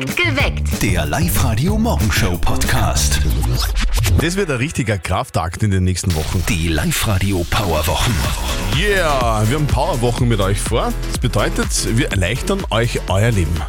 Geweckt. Der Live-Radio-Morgenshow-Podcast. Das wird ein richtiger Kraftakt in den nächsten Wochen. Die Live-Radio-Powerwochen. Yeah, wir haben Powerwochen mit euch vor. Das bedeutet, wir erleichtern euch euer Leben.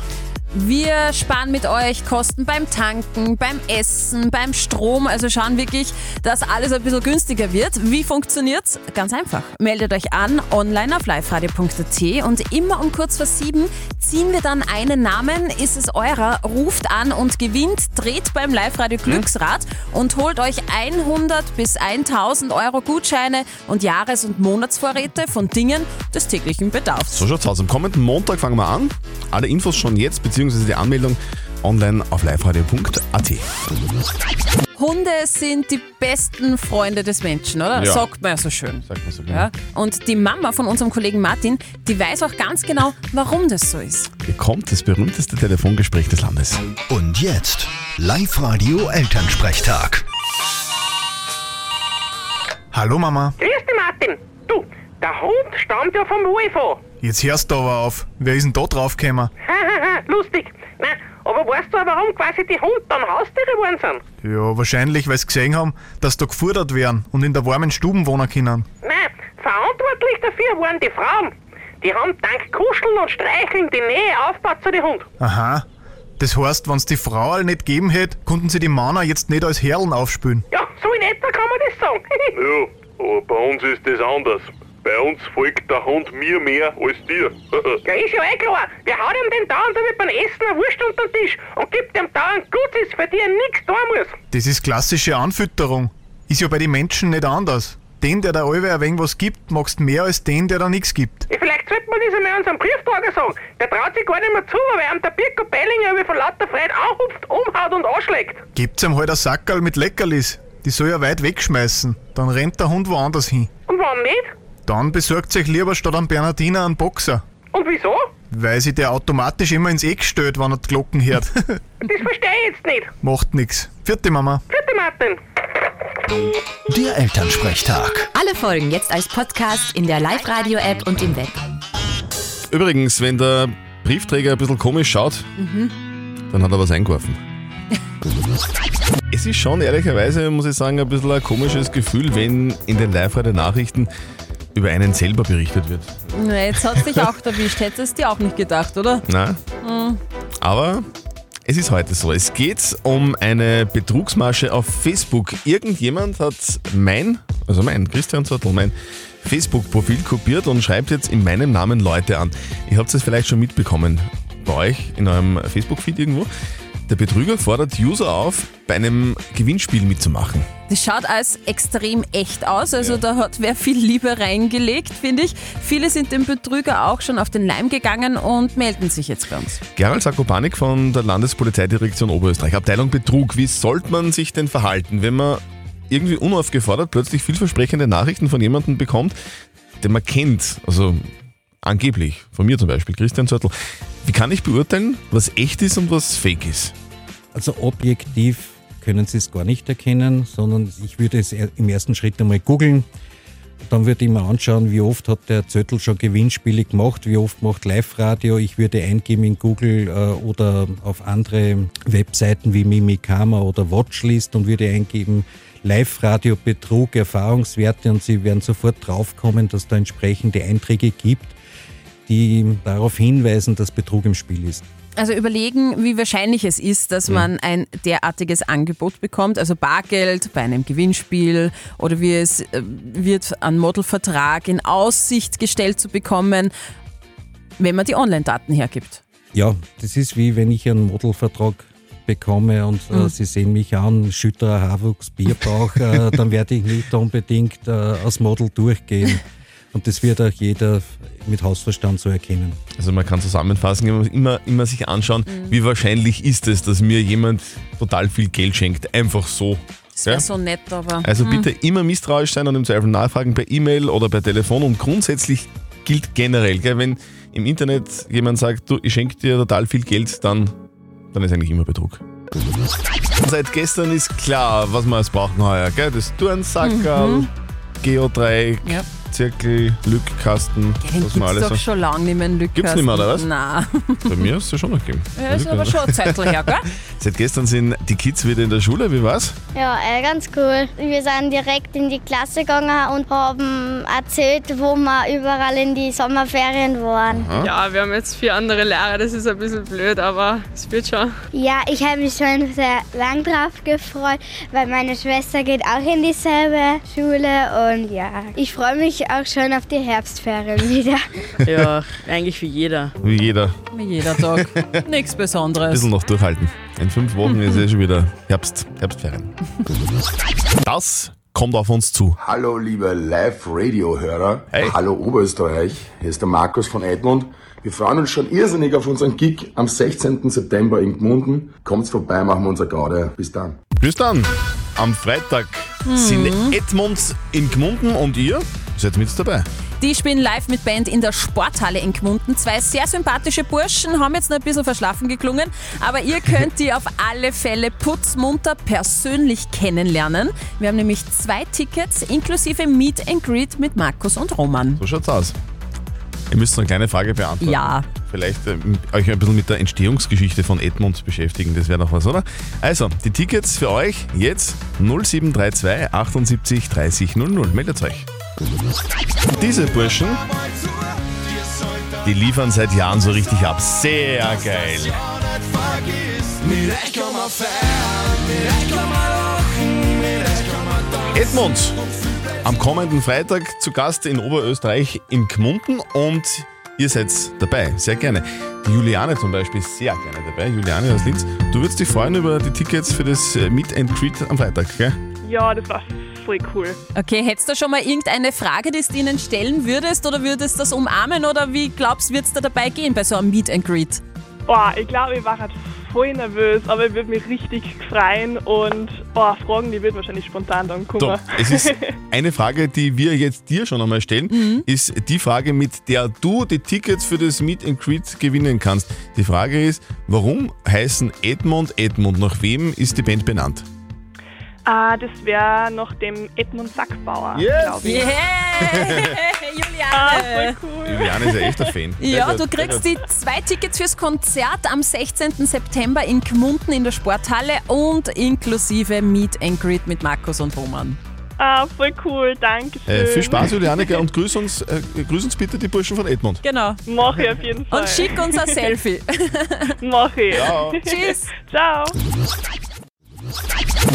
Wir sparen mit euch Kosten beim Tanken, beim Essen, beim Strom. Also schauen wirklich, dass alles ein bisschen günstiger wird. Wie funktioniert's? Ganz einfach. Meldet euch an online auf liveradio.at und immer um kurz vor sieben ziehen wir dann einen Namen. Ist es eurer? Ruft an und gewinnt, dreht beim Live-Radio Glücksrad und holt euch 100 bis 1000 Euro Gutscheine und Jahres- und Monatsvorräte von Dingen des täglichen Bedarfs. So schaut's aus. Am kommenden Montag fangen wir an. Alle Infos schon jetzt, beziehungsweise die Anmeldung online auf liveradio.at. Hunde sind die besten Freunde des Menschen, oder? Ja. Sagt man ja so schön. Sagt man so Ja? Und die Mama von unserem Kollegen Martin, die weiß auch ganz genau, warum das so ist. Hier kommt das berühmteste Telefongespräch des Landes. Und jetzt Live-Radio-Elternsprechtag. Hallo Mama. Grüß dich, Martin. Du, der Hund stammt ja vom Wolf an. Jetzt hörst du aber auf. Wer ist denn da draufgekommen? Hahaha, lustig. Nein, aber weißt du auch, warum quasi die Hunde dann Haustiere geworden sind? Ja, wahrscheinlich, weil sie gesehen haben, dass da gefordert werden und in der warmen Stuben wohnen können. Nein, verantwortlich dafür waren die Frauen. Die haben dank Kuscheln und Streicheln die Nähe aufgebaut zu den Hunden. Aha. Das heißt, wenn's die Frau all nicht gegeben hätte, konnten sie die Männer jetzt nicht als Herren aufspülen. Ja, so in etwa kann man das sagen. Ja, aber bei uns ist das anders. Bei uns folgt der Hund mir mehr als dir. ja, ist ja eh klar. Wer haut ihm denn dauernd damit beim Essen eine Wurst unter den Tisch und gibt ihm dauernd Gutes, für die er nichts tun muss? Das ist klassische Anfütterung. Ist ja bei den Menschen nicht anders. Den, der da allweil ein wenig was gibt, magst mehr als den, der da nichts gibt. Ja, vielleicht sollte man das einmal unserem Brieftager sagen. Der traut sich gar nicht mehr zu, weil ihm der Birko Bellinger wie von lauter Freude anhupft, umhaut und anschlägt. Gebt's ihm halt ein Sackerl mit Leckerlis. Die soll er weit wegschmeißen. Dann rennt der Hund woanders hin. Und wann nicht? Dann besorgt sich lieber statt einem Bernardiner einen Boxer. Und wieso? Weil sich der automatisch immer ins Eck stellt, wenn er die Glocken hört. Das verstehe ich jetzt nicht. Macht nix. Vierte Mama. Bitte, Martin. Der Elternsprechtag. Alle Folgen jetzt als Podcast in der Live-Radio-App und im Web. Übrigens, wenn der Briefträger ein bisschen komisch schaut, dann hat er was eingeworfen. es ist schon ehrlicherweise, muss ich sagen, ein bisschen ein komisches Gefühl, wenn in den Live-Radio-Nachrichten über einen selber berichtet wird. Na, jetzt hat dich auch erwischt. Hättest du dir auch nicht gedacht, oder? Nein. Aber es ist heute so. Es geht um eine Betrugsmasche auf Facebook. Irgendjemand hat mein, also mein, Christian Zottel, mein Facebook-Profil kopiert und schreibt jetzt in meinem Namen Leute an. Ihr habt es vielleicht schon mitbekommen bei euch in eurem Facebook-Feed irgendwo. Der Betrüger fordert User auf, bei einem Gewinnspiel mitzumachen. Das schaut als extrem echt aus. Also da hat wer viel Liebe reingelegt, finde ich. Viele sind dem Betrüger auch schon auf den Leim gegangen und melden sich jetzt bei uns. Gerald Sakopanik von der Landespolizeidirektion Oberösterreich, Abteilung Betrug. Wie sollte man sich denn verhalten, wenn man irgendwie unaufgefordert plötzlich vielversprechende Nachrichten von jemandem bekommt, den man kennt? Also angeblich, von mir zum Beispiel, Christian Zörtl. Wie kann ich beurteilen, was echt ist und was fake ist? Also objektiv können Sie es gar nicht erkennen, sondern ich würde es im ersten Schritt einmal googeln. Dann würde ich mir anschauen, wie oft hat der Zettel schon Gewinnspiele gemacht, wie oft macht Live-Radio. Ich würde eingeben in Google äh, oder auf andere Webseiten wie Mimikama oder Watchlist und würde eingeben Live-Radio Betrug, Erfahrungswerte und Sie werden sofort draufkommen, dass da entsprechende Einträge gibt, die darauf hinweisen, dass Betrug im Spiel ist. Also überlegen, wie wahrscheinlich es ist, dass man ein derartiges Angebot bekommt, also Bargeld bei einem Gewinnspiel oder wie es äh, wird, einen Modelvertrag in Aussicht gestellt zu bekommen, wenn man die Online-Daten hergibt. Ja, das ist wie wenn ich einen Modelvertrag bekomme und äh, Sie sehen mich an, Schütterer Haarwuchs, Bierbauch, äh, dann werde ich nicht unbedingt äh, als Model durchgehen. Und das wird auch jeder mit Hausverstand so erkennen. Also man kann zusammenfassen, immer, immer, immer sich anschauen, wie wahrscheinlich ist es, dass mir jemand total viel Geld schenkt. Einfach so. Das wäre Ja? so nett, aber. Also bitte immer misstrauisch sein und im Zweifel nachfragen per E-Mail oder per Telefon. Und grundsätzlich gilt generell, gell, wenn im Internet jemand sagt, du, ich schenke dir total viel Geld, dann, dann ist eigentlich immer Betrug. Seit gestern ist klar, was wir als brauchen heuer. Gell? Das Turnsackerl, Geodreieck, Ja. Zirkel, Lückkasten, Den gibt's alles doch schon lange nicht mehr in Lückkasten. Gibt's nicht mehr, oder was? Nein. Bei mir hast du schon noch gegeben. Ja, ist aber schon ein Zettel her, gell? Seit gestern sind die Kids wieder in der Schule, wie war's? Ja, äh, ganz cool. Wir sind direkt in die Klasse gegangen und haben erzählt, wo wir überall in die Sommerferien waren. Ja, wir haben jetzt vier andere Lehrer, das ist ein bisschen blöd, aber es wird schon. Ja, ich habe mich schon sehr lang drauf gefreut, weil meine Schwester geht auch in dieselbe Schule und ja, ich freue mich auch schon auf die Herbstferien wieder. Ja, eigentlich wie jeder. Wie jeder. Wie jeder Tag. Nichts Ein Besonderes. bisschen noch durchhalten. In fünf Wochen ist eh schon wieder Herbst, Herbstferien. Das kommt auf uns zu. Hallo liebe Live-Radio-Hörer. Hey. Hallo Oberösterreich. Hier ist der Markus von Edmund. Wir freuen uns schon irrsinnig auf unseren Gig am 16. September in Gmunden. Kommt's vorbei, machen wir unser Gaude. Bis dann. Bis dann. Am Freitag sind Edmunds in Gmunden und ihr seid mit dabei. Die spielen live mit Band in der Sporthalle in Gmunden. Zwei sehr sympathische Burschen, haben jetzt noch ein bisschen verschlafen geklungen, aber ihr könnt die auf alle Fälle putzmunter persönlich kennenlernen. Wir haben nämlich zwei Tickets inklusive Meet and Greet mit Markus und Roman. So schaut's aus. Ihr müsst noch eine kleine Frage beantworten. Ja. Vielleicht ähm, euch ein bisschen mit der Entstehungsgeschichte von Edmund beschäftigen, das wäre noch was, oder? Also, die Tickets für euch jetzt 0732 78 30 00. Meldet euch. Diese Burschen, die liefern seit Jahren so richtig ab. Sehr geil. Edmund, am kommenden Freitag zu Gast in Oberösterreich in Gmunden und ihr seid dabei, sehr gerne. Die Juliane zum Beispiel ist sehr gerne dabei, Juliane aus Linz. Du würdest dich freuen über die Tickets für das äh, Meet and Greet am Freitag, gell? Ja, das war voll cool. Okay, hättest du schon mal irgendeine Frage, die du ihnen stellen würdest oder würdest du das umarmen oder wie glaubst du, wird es da dabei gehen bei so einem Meet and Greet? Boah, ich glaube, ich war halt voll nervös, aber ich würde mich richtig freuen und boah, Fragen, die wird wahrscheinlich spontan dann kommen. So, es ist eine Frage, die wir jetzt dir schon einmal stellen, ist die Frage, mit der du die Tickets für das Meet and Greet gewinnen kannst. Die Frage ist, warum heißen Edmund Edmund? Nach wem ist die Band benannt? Ah, das wäre nach dem Edmund Sackbauer, Yes. glaube ich. Yeah! Ah, Juliane! voll cool. Juliane ist ja echt ein Fan. Ja, du kriegst die zwei Tickets fürs Konzert am 16. September in Gmunden in der Sporthalle und inklusive Meet and Greet mit Markus und Roman. Ah, voll cool, danke schön. Äh, viel Spaß, Juliane, und grüß uns, äh, grüß uns bitte die Burschen von Edmund. Genau. Mach ich auf jeden Fall. Und schick uns ein Selfie. Mach ich. Ciao. Tschüss. Ciao.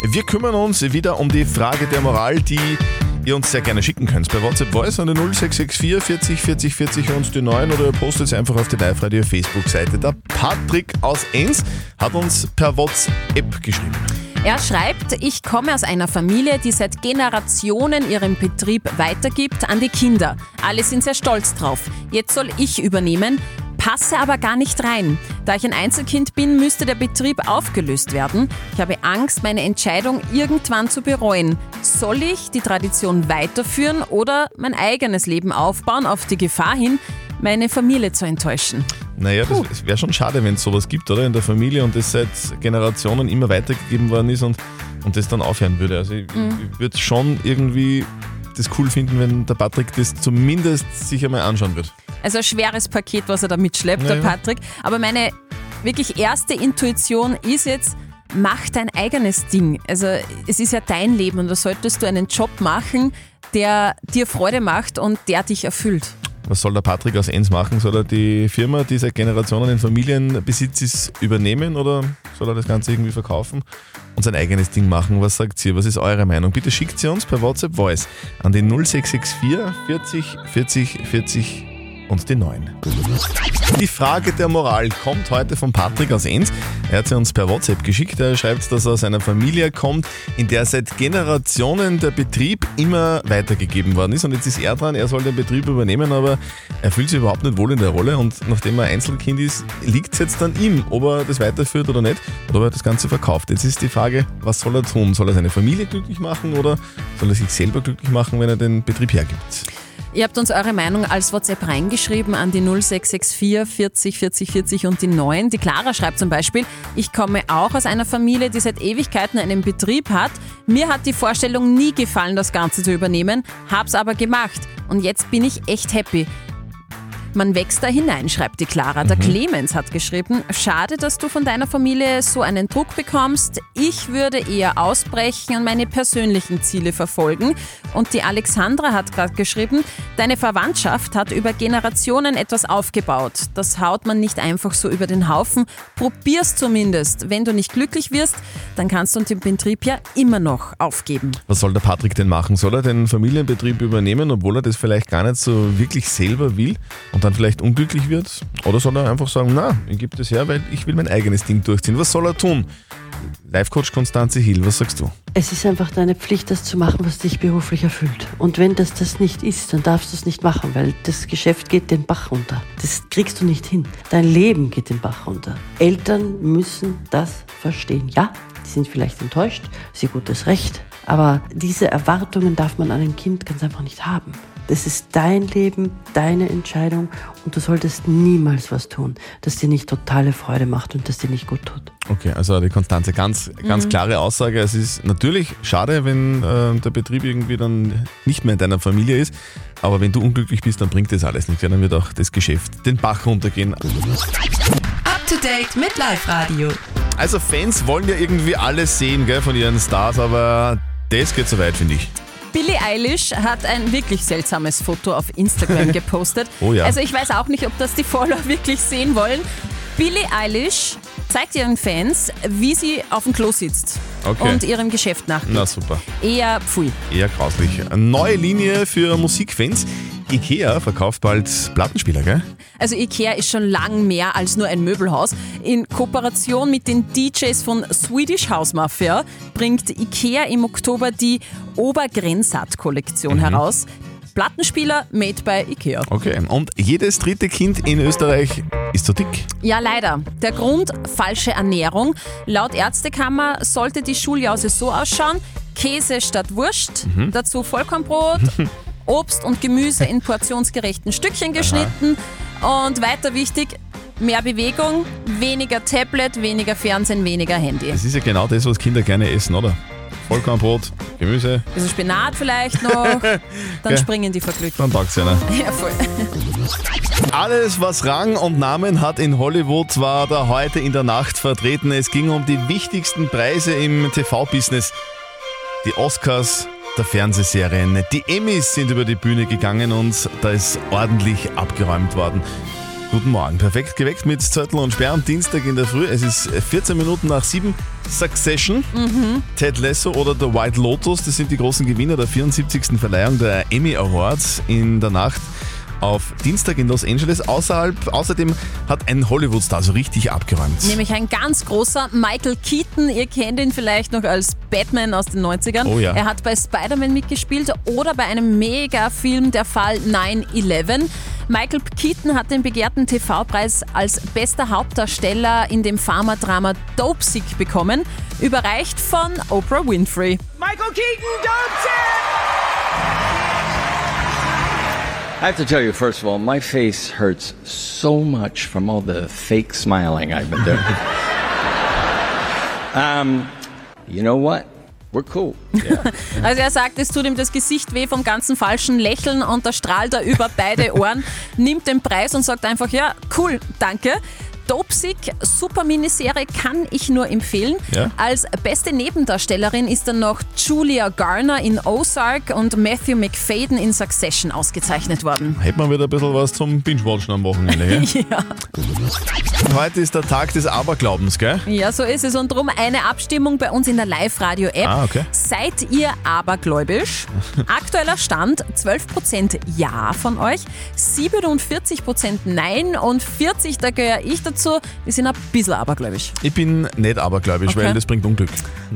Wir kümmern uns wieder um die Frage der Moral, die ihr uns sehr gerne schicken könnt. Bei WhatsApp Voice an der 0664 40 40 40 und die 9 oder ihr postet es einfach auf die Live-Radio Facebook-Seite. Der Patrick aus Enns hat uns per WhatsApp geschrieben. Er schreibt, ich komme aus einer Familie, die seit Generationen ihren Betrieb weitergibt an die Kinder. Alle sind sehr stolz drauf. Jetzt soll ich übernehmen, passe aber gar nicht rein. Da ich ein Einzelkind bin, müsste der Betrieb aufgelöst werden. Ich habe Angst, meine Entscheidung irgendwann zu bereuen. Soll ich die Tradition weiterführen oder mein eigenes Leben aufbauen auf die Gefahr hin, meine Familie zu enttäuschen? Naja, das, es wäre schon schade, wenn es sowas gibt, oder? In der Familie und das seit Generationen immer weitergegeben worden ist und, und das dann aufhören würde. Also ich, ich würde schon irgendwie das cool finden, wenn der Patrick das zumindest sich einmal anschauen wird. Also ein schweres Paket, was er da mitschleppt, Ja, der. Patrick. Aber meine wirklich erste Intuition ist jetzt, mach dein eigenes Ding. Also es ist ja dein Leben und da solltest du einen Job machen, der dir Freude macht und der dich erfüllt. Was soll der Patrick aus Enns machen? Soll er die Firma, die seit Generationen in Familienbesitz ist, übernehmen oder soll er das Ganze irgendwie verkaufen und sein eigenes Ding machen? Was sagt ihr? Was ist eure Meinung? Bitte schickt sie uns per WhatsApp Voice an die 0664 40 40 40 und die 9. Die Frage der Moral kommt heute von Patrick aus Enns. Er hat sie uns per WhatsApp geschickt. Er schreibt, dass er aus einer Familie kommt, in der seit Generationen der Betrieb immer weitergegeben worden ist. Und jetzt ist er dran, er soll den Betrieb übernehmen, aber er fühlt sich überhaupt nicht wohl in der Rolle. Und nachdem er Einzelkind ist, liegt es jetzt an ihm, ob er das weiterführt oder nicht, oder ob er das Ganze verkauft. Jetzt ist die Frage, was soll er tun? Soll er seine Familie glücklich machen oder soll er sich selber glücklich machen, wenn er den Betrieb hergibt? Ihr habt uns eure Meinung als WhatsApp reingeschrieben an die 0664 40 40 40 und die 9. Die Clara schreibt zum Beispiel, ich komme auch aus einer Familie, die seit Ewigkeiten einen Betrieb hat. Mir hat die Vorstellung nie gefallen, das Ganze zu übernehmen, hab's aber gemacht. und jetzt bin ich echt happy. Man wächst da hinein, schreibt die Clara. Der Clemens hat geschrieben, schade, dass du von deiner Familie so einen Druck bekommst. Ich würde eher ausbrechen und meine persönlichen Ziele verfolgen. Und die Alexandra hat gerade geschrieben, deine Verwandtschaft hat über Generationen etwas aufgebaut. Das haut man nicht einfach so über den Haufen. Probier's zumindest. Wenn du nicht glücklich wirst, dann kannst du den Betrieb ja immer noch aufgeben. Was soll der Patrick denn machen? Soll er den Familienbetrieb übernehmen, obwohl er das vielleicht gar nicht so wirklich selber will und dann vielleicht unglücklich wird? Oder soll er einfach sagen, na, ich gebe das her, weil ich will mein eigenes Ding durchziehen. Was soll er tun? Life-Coach Konstanze Hill, was sagst du? Es ist einfach deine Pflicht, das zu machen, was dich beruflich erfüllt. Und wenn das das nicht ist, dann darfst du es nicht machen, weil das Geschäft geht den Bach runter. Das kriegst du nicht hin. Dein Leben geht den Bach runter. Eltern müssen das verstehen. Ja, die sind vielleicht enttäuscht, ihr gutes Recht. Aber diese Erwartungen darf man an ein Kind ganz einfach nicht haben. Das ist dein Leben, deine Entscheidung und du solltest niemals was tun, das dir nicht totale Freude macht und das dir nicht gut tut. Okay, also die Konstanze, ganz, ganz Mhm. klare Aussage. Es ist natürlich schade, wenn äh, der Betrieb irgendwie dann nicht mehr in deiner Familie ist. Aber wenn du unglücklich bist, dann bringt das alles nichts. Ja, dann wird auch das Geschäft den Bach runtergehen. Up to date mit Live Radio. Also Fans wollen ja irgendwie alles sehen gell, von ihren Stars, aber das geht zu weit, finde ich. Billie Eilish hat ein wirklich seltsames Foto auf Instagram gepostet. Oh ja. Also ich weiß auch nicht, ob das die Follower wirklich sehen wollen. Billie Eilish zeigt ihren Fans, wie sie auf dem Klo sitzt Okay. und ihrem Geschäft nachgeht. Na super. Eher pfui. Eher grauslich. Eine neue Linie für Musikfans. Ikea verkauft bald Plattenspieler, gell? Also Ikea ist schon lang mehr als nur ein Möbelhaus. In Kooperation mit den DJs von Swedish House Mafia bringt Ikea im Oktober die Obergrenzat-Kollektion heraus. Plattenspieler made by Ikea. Okay. Und jedes dritte Kind in Österreich ist zu dick. Ja, leider. Der Grund falsche Ernährung. Laut Ärztekammer sollte die Schuljause so ausschauen: Käse statt Wurst, Mhm. dazu Vollkornbrot, Obst und Gemüse in portionsgerechten Stückchen geschnitten und weiter wichtig, mehr Bewegung, weniger Tablet, weniger Fernsehen, weniger Handy. Das ist ja genau das, was Kinder gerne essen, oder? Vollkornbrot, Gemüse. Also Spinat vielleicht noch, dann springen die verglückt. Dann taugt's einer. Ja, voll. Alles, was Rang und Namen hat in Hollywood, war da heute in der Nacht vertreten. Es ging um die wichtigsten Preise im TV-Business. Die Oscars der Fernsehserien. Die Emmys sind über die Bühne gegangen und da ist ordentlich abgeräumt worden. Guten Morgen, perfekt geweckt mit Zettel und Sperr am Dienstag in der Früh. Es ist 14 Minuten nach 7. Succession, Mhm. Ted Lasso oder The White Lotus, das sind die großen Gewinner der 74. Verleihung der Emmy Awards in der Nacht auf Dienstag in Los Angeles. Außerhalb, außerdem hat ein Hollywood-Star so richtig abgeräumt. Nämlich ein ganz großer Michael Keaton. Ihr kennt ihn vielleicht noch als Batman aus den 90ern. Oh ja. Er hat bei Spider-Man mitgespielt oder bei einem Mega-Film der Fall 9-11. Michael Keaton hat den begehrten TV-Preis als bester Hauptdarsteller in dem Pharmadrama Dope Sick bekommen, überreicht von Oprah Winfrey. Michael Keaton, don't I have to tell you, first of all, my face hurts so much from all the fake smiling I've been doing. um, you know what? We're cool. Also er sagt, es tut ihm das Gesicht weh vom ganzen falschen Lächeln und da strahlt er über beide Ohren, nimmt den Preis und sagt einfach, ja, cool, danke. Dopesick, super Miniserie, kann ich nur empfehlen. Ja. Als beste Nebendarstellerin ist dann noch Julia Garner in Ozark und Matthew McFadden in Succession ausgezeichnet worden. Hätte man wieder ein bisschen was zum Binge-Watchen am Wochenende, ja. Heute ist der Tag des Aberglaubens, gell? ja, so ist es. Und drum eine Abstimmung bei uns in der Live-Radio-App. Ah, okay. Seid ihr abergläubisch? Aktueller Stand 12% Ja von euch, 47% Nein und 40%, da gehöre ich dazu, die sind ein bisschen abergläubisch. Ich bin nicht abergläubisch, Okay. weil das bringt Unglück.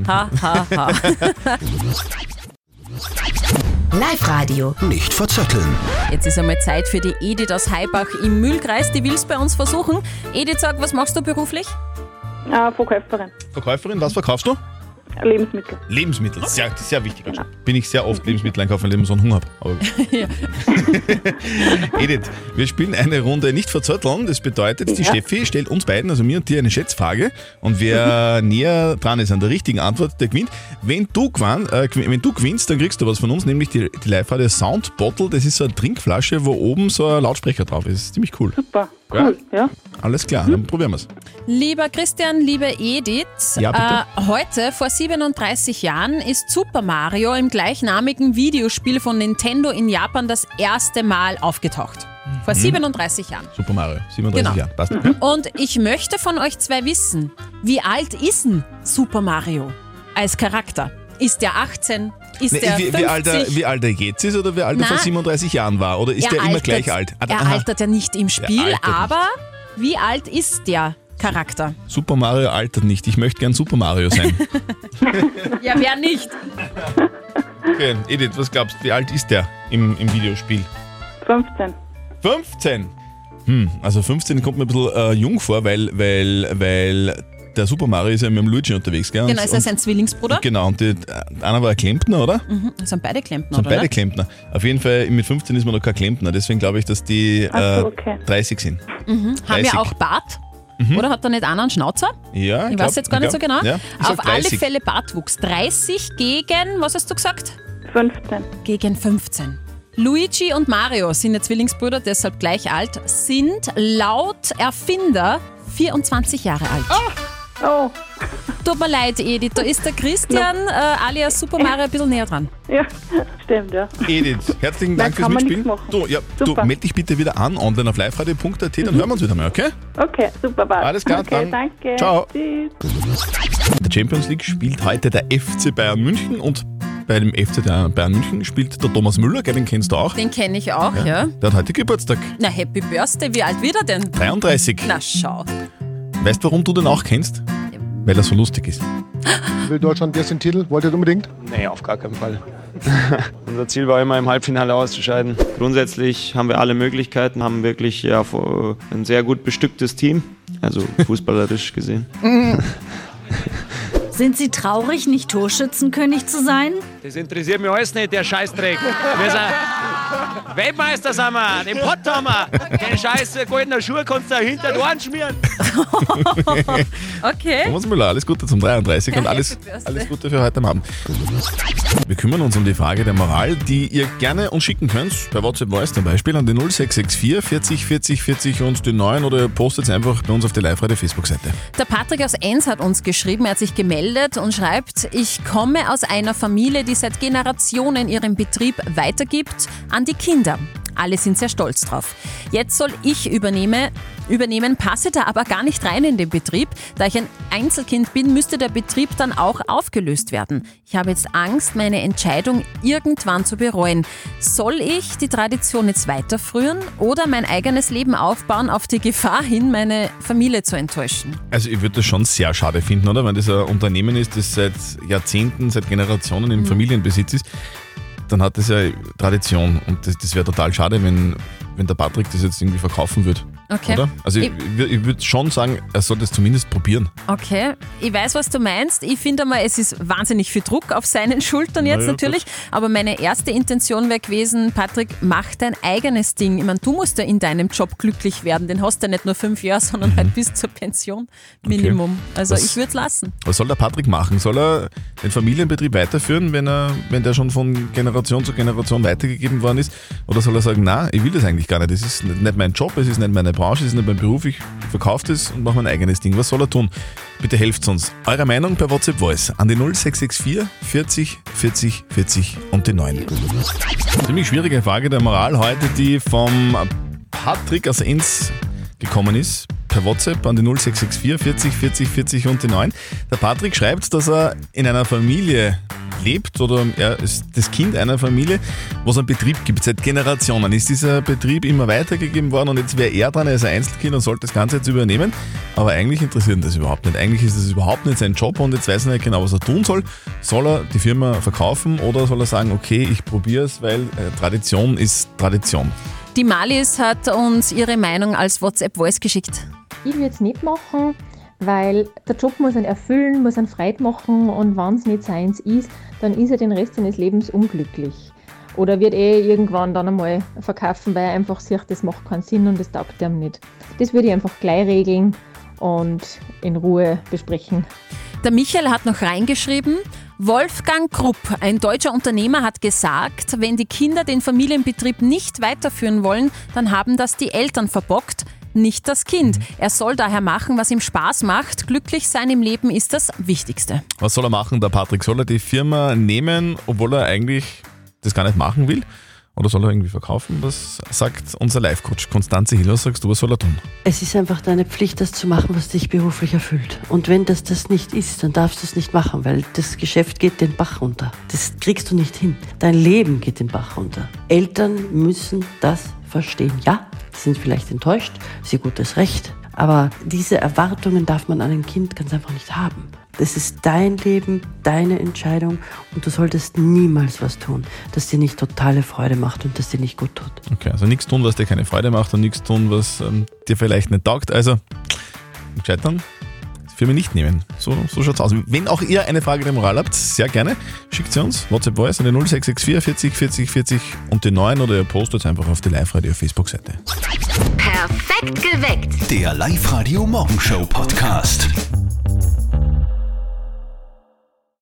Ha, ha, ha. Live Radio. Nicht verzetteln. Jetzt ist einmal Zeit für die Edith aus Heibach im Mühlkreis. Die will es bei uns versuchen. Edith, sag, was machst du beruflich? Äh, Verkäuferin. Verkäuferin, was verkaufst du? Lebensmittel. Lebensmittel, sehr, sehr wichtig. Bin ich sehr oft Lebensmittel einkaufen, weil ich immer so einen Hunger habe. Aber Edith, wir spielen eine Runde nicht verzötteln. Das bedeutet, die Ja. Steffi stellt uns beiden, also mir und dir, eine Schätzfrage. Und wer näher dran ist an der richtigen Antwort, der gewinnt. Wenn du, gewann, äh, wenn du gewinnst, dann kriegst du was von uns, nämlich die, die Live-Radio Sound Bottle. Das ist so eine Trinkflasche, wo oben so ein Lautsprecher drauf ist. Das ist ziemlich cool. Super, Ja? cool, ja. Alles klar, dann probieren wir es. Lieber Christian, liebe Edith, Ja, bitte. äh, heute vor 37 Jahren ist Super Mario im gleichnamigen Videospiel von Nintendo in Japan das erste Mal aufgetaucht. Vor Mhm. 37 Jahren. Super Mario, 37 Genau. Jahre. Passt. Und ich möchte von euch zwei wissen, wie alt ist denn Super Mario als Charakter? Ist der 18? Ist Nee, der wie, 50? wie, alt er, wie alt er jetzt ist oder wie alt er vor Na, 37 Jahren war? Oder ist Er er immer altert- gleich alt? Ah, Er aha. altert ja nicht im Spiel, altert nicht. aber wie alt ist der Charakter? Super Mario altert nicht. Ich möchte gern Super Mario sein. Ja, wer nicht? okay, Edith, was glaubst du, wie alt ist der im, im Videospiel? 15. 15? Hm, also 15 kommt mir ein bisschen äh, jung vor, weil, weil, weil der Super Mario ist ja mit dem Luigi unterwegs, gell? Genau, ist er sein Zwillingsbruder? und, Genau, und die, einer war ein Klempner, oder? Mhm, das sind beide Klempner, Sind oder? beide Klempner. Auf jeden Fall, mit 15 ist man noch kein Klempner, deswegen glaube ich, dass die so, äh, okay. 30 sind. Mhm. Haben 30. wir auch Bart? Mhm. Oder hat er nicht einen Schnauzer? Ja, Ich glaub- weiß jetzt gar nicht so genau. Ja, Auf alle 30. Fälle Bartwuchs. 30 gegen, was hast du gesagt? 15. Gegen 15. Luigi und Mario sind ja Zwillingsbrüder, deshalb gleich alt, sind laut Erfinder 24 Jahre alt. Oh. Tut mir leid, Edith, da ist der Christian äh, alias Super Mario ein bisschen näher dran. Ja, stimmt, ja. Edith, herzlichen Dank Da fürs Mitspielen. Du, ja, du melde dich bitte wieder an, online auf liveradio.at, dann hören wir uns wieder mal, okay? Okay, super, passt. Alles klar, okay, dann. danke. Ciao. Tschüss. Der Champions League spielt heute der FC Bayern München und bei dem FC Bayern München spielt der Thomas Müller, gell, den kennst du auch. Den kenne ich auch, ja. Der hat heute Geburtstag. Na, Happy Birthday, wie alt wird er denn? 33. Na, schau. Weißt du, warum du den auch kennst? Weil er so lustig ist. Will Deutschland jetzt den Titel? Wollt ihr unbedingt? Nee, auf gar keinen Fall. Unser Ziel war immer im Halbfinale auszuscheiden. Grundsätzlich haben wir alle Möglichkeiten, haben wirklich ja, ein sehr gut bestücktes Team, also fußballerisch gesehen. Sind Sie traurig, nicht Torschützenkönig zu sein? Das interessiert mich alles nicht, der Scheißdreck. Wir sind Weltmeister, sind wir. Den Pott haben wir. Den scheiß goldenen Schuh kannst du hinter die Ohren schmieren. Okay. Thomas Müller, alles Gute zum 33 und alles, alles Gute für heute Abend. Wir kümmern uns um die Frage der Moral, die ihr gerne uns schicken könnt, bei WhatsApp Voice zum Beispiel, an die 0664 40 40 40 und die 9 oder postet es einfach bei uns auf der Live-Radio Facebook-Seite. Der Patrick aus Enns hat uns geschrieben, er hat sich gemeldet und schreibt, ich komme aus einer Familie, die seit Generationen ihren Betrieb weitergibt an die Kinder. Alle sind sehr stolz drauf. Jetzt soll ich übernehme, übernehmen, passe da aber gar nicht rein in den Betrieb. Da ich ein Einzelkind bin, müsste der Betrieb dann auch aufgelöst werden. Ich habe jetzt Angst, meine Entscheidung irgendwann zu bereuen. Soll ich die Tradition jetzt weiterführen oder mein eigenes Leben aufbauen auf die Gefahr hin, meine Familie zu enttäuschen? Also ich würde das schon sehr schade finden, oder? Wenn das ein Unternehmen ist, das seit Jahrzehnten, seit Generationen im Mhm. Familienbesitz ist, dann hat das ja Tradition und das, das wäre total schade, wenn, wenn der Patrick das jetzt irgendwie verkaufen würde. Okay. Oder? Also ich, Ich- ich, würd- ich würde schon sagen, er soll das zumindest probieren. Okay, ich weiß, was du meinst. Ich finde einmal, es ist wahnsinnig viel Druck auf seinen Schultern jetzt Na ja, natürlich. Aber meine erste Intention wäre gewesen, Patrick, mach dein eigenes Ding. Ich meine, du musst ja in deinem Job glücklich werden. Den hast du ja nicht nur fünf Jahre, sondern halt bis zur Pension Minimum. Also Was- ich würde es lassen. Was soll der Patrick machen? Soll er den Familienbetrieb weiterführen, wenn, er, wenn der schon von Generation zu Generation weitergegeben worden ist? Oder soll er sagen, na, ich will das eigentlich gar nicht. Das ist nicht nicht mein Job, es ist nicht meine Branche, es ist nicht mein Beruf, ich verkaufe das und mache mein eigenes Ding. Was soll er tun? Bitte helft uns. Eure Meinung per WhatsApp Voice an die 0664 40 40 40 und die 9. Ziemlich schwierige Frage der Moral heute, die vom Patrick aus Enns gekommen ist. Per WhatsApp an die 0664 40 40 40 und die 9. Der Patrick schreibt, dass er in einer Familie lebt oder er ist das Kind einer Familie, wo es einen Betrieb gibt. Seit Generationen ist dieser Betrieb immer weitergegeben worden und jetzt wäre er dran, er ist ein Einzelkind und sollte das Ganze jetzt übernehmen. Aber eigentlich interessiert ihn das überhaupt nicht. Eigentlich ist das überhaupt nicht sein Job und jetzt weiß er nicht genau, was er tun soll. Soll er die Firma verkaufen oder soll er sagen, okay, ich probiere es, weil äh, Tradition ist Tradition. Die Malis hat uns ihre Meinung als WhatsApp-Voice geschickt. Ich würde es nicht machen, Weil der Job muss ihn erfüllen, muss ihn Freude machen und wenn es nicht seins ist, dann ist er den Rest seines Lebens unglücklich. Oder wird eh irgendwann dann einmal verkaufen, weil er einfach sieht, das macht keinen Sinn und das taugt ihm nicht. Das würde ich einfach gleich regeln und in Ruhe besprechen. Der Michael hat noch reingeschrieben, Wolfgang Krupp, ein deutscher Unternehmer, hat gesagt, wenn die Kinder den Familienbetrieb nicht weiterführen wollen, dann haben das die Eltern verbockt, nicht das Kind. Er soll daher machen, was ihm Spaß macht. Glücklich sein im Leben ist das Wichtigste. Was soll er machen, der Patrick? Soll er die Firma nehmen, obwohl er eigentlich das gar nicht machen will? Oder soll er irgendwie verkaufen? Was sagt unser Life-Coach Konstanze Hiller? Sagst du, was soll er tun? Es ist einfach deine Pflicht, das zu machen, was dich beruflich erfüllt. Und wenn das das nicht ist, dann darfst du es nicht machen, weil das Geschäft geht den Bach runter. Das kriegst du nicht hin. Dein Leben geht den Bach runter. Eltern müssen das verstehen. Ja, sie sind vielleicht enttäuscht, sie gutes Recht, aber diese Erwartungen darf man an ein Kind ganz einfach nicht haben. Das ist dein Leben, deine Entscheidung und du solltest niemals was tun, das dir nicht totale Freude macht und das dir nicht gut tut. Okay, also nichts tun, was dir keine Freude macht und nichts tun, was ähm, dir vielleicht nicht taugt. Also, scheitern. Firma nicht nehmen. So, so schaut's aus. Wenn auch ihr eine Frage der Moral habt, sehr gerne, schickt sie uns. WhatsApp Voice an die 0664 40 40 40 und die 9 oder ihr postet einfach auf die Live-Radio Facebook-Seite. Perfekt geweckt. Der Live-Radio Morgenshow Podcast.